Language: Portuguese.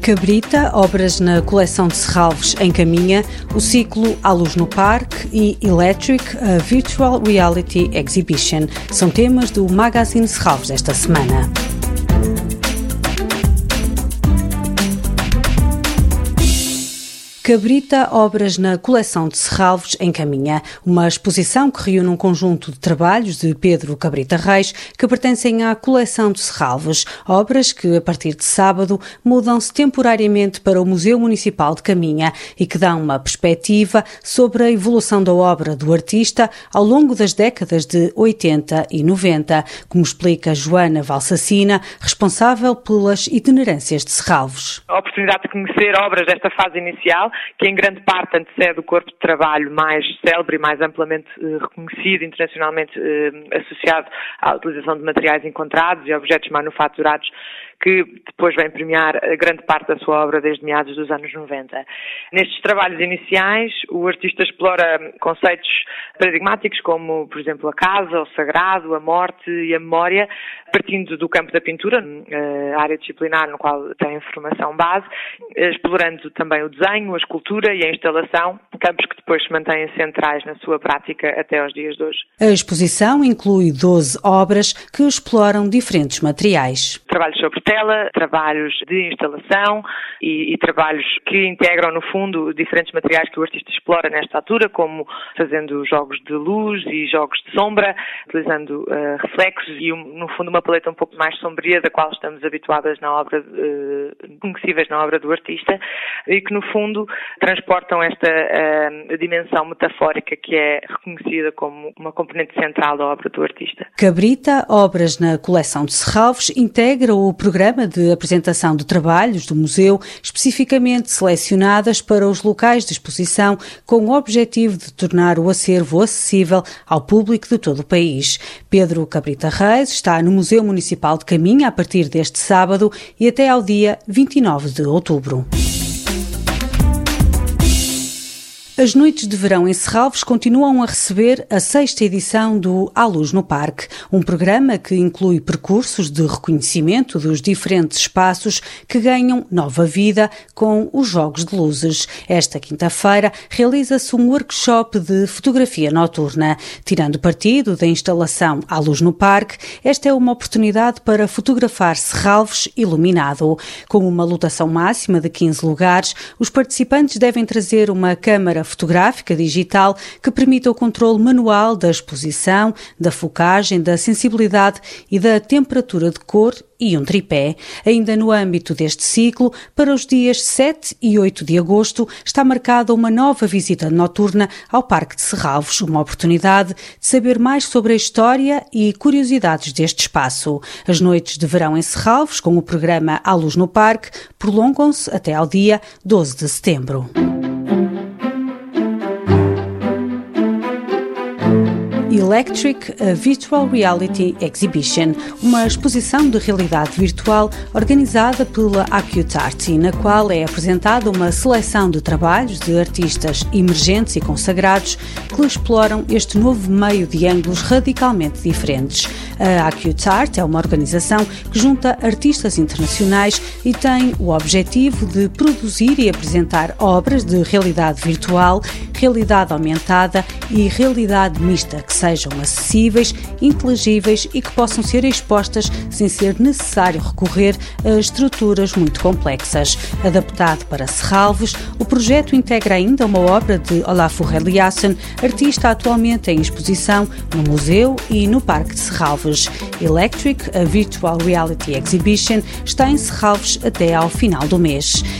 Cabrita, obras na coleção de Serralves em Caminha, o ciclo A Luz no Parque e Electric, a Virtual Reality Exhibition. São temas do Magazine Serralves desta semana. Cabrita Obras na Coleção de Serralves em Caminha, uma exposição que reúne um conjunto de trabalhos de Pedro Cabrita Reis que pertencem à Coleção de Serralves, obras que, a partir de sábado, mudam-se temporariamente para o Museu Municipal de Caminha e que dão uma perspectiva sobre a evolução da obra do artista ao longo das décadas de 80 e 90, como explica Joana Valsacina, responsável pelas itinerâncias de Serralves. A oportunidade de conhecer obras desta fase inicial que em grande parte antecede o corpo de trabalho mais célebre e mais amplamente eh, reconhecido internacionalmente eh, associado à utilização de materiais encontrados e objetos manufaturados que depois vem premiar grande parte da sua obra desde meados dos anos 90. Nestes trabalhos iniciais, o artista explora conceitos paradigmáticos como, por exemplo, a casa, o sagrado, a morte e a memória, partindo do campo da pintura, a área disciplinar no qual tem formação base, explorando também o desenho, a escultura e a instalação, campos que depois se mantêm centrais na sua prática até aos dias de hoje. A exposição inclui 12 obras que exploram diferentes materiais. Trabalhos sobre tela, trabalhos de instalação e, e, trabalhos que integram, no fundo, diferentes materiais que o artista explora nesta altura, como fazendo jogos de luz e jogos de sombra, utilizando uh, reflexos e, um, no fundo, uma paleta um pouco mais sombria da qual estamos habituadas na obra, uh, conhecíveis na obra do artista, e que, no fundo, transportam esta uh, dimensão metafórica que é reconhecida como uma componente central da obra do artista. Cabrita, obras na coleção de Serralves, integra o programa programa de apresentação de trabalhos do museu, especificamente selecionadas para os locais de exposição, com o objetivo de tornar o acervo acessível ao público de todo o país. Pedro Cabrita Reis está no Museu Municipal de Caminha a partir deste sábado e até ao dia 29 de outubro. As noites de verão em Serralves continuam a receber a sexta edição do À Luz no Parque, um programa que inclui percursos de reconhecimento dos diferentes espaços que ganham nova vida com os Jogos de Luzes. Esta quinta-feira realiza-se um workshop de fotografia noturna. Tirando partido da instalação À Luz no Parque, esta é uma oportunidade para fotografar Serralves iluminado. Com uma lotação máxima de 15 lugares, os participantes devem trazer uma câmara fotográfica digital que permita o controle manual da exposição, da focagem, da sensibilidade e da temperatura de cor e um tripé. Ainda no âmbito deste ciclo, para os dias 7 e 8 de agosto, está marcada uma nova visita noturna ao Parque de Serralvos, uma oportunidade de saber mais sobre a história e curiosidades deste espaço. As noites de verão em Serralvos, com o programa À Luz no Parque, prolongam-se até ao dia 12 de setembro. Electric a Virtual Reality Exhibition, uma exposição de realidade virtual organizada pela Acute Art, na qual é apresentada uma seleção de trabalhos de artistas emergentes e consagrados que exploram este novo meio de ângulos radicalmente diferentes. A Acute Art é uma organização que junta artistas internacionais e tem o objetivo de produzir e apresentar obras de realidade virtual, realidade aumentada e realidade mista que sejam acessíveis, inteligíveis e que possam ser expostas sem ser necessário recorrer a estruturas muito complexas. Adaptado para Serralves, o projeto integra ainda uma obra de Olafur Eliasson, artista atualmente em exposição no Museu e no Parque de Serralves. Electric, a Virtual Reality Exhibition, está em Serralves até ao final do mês.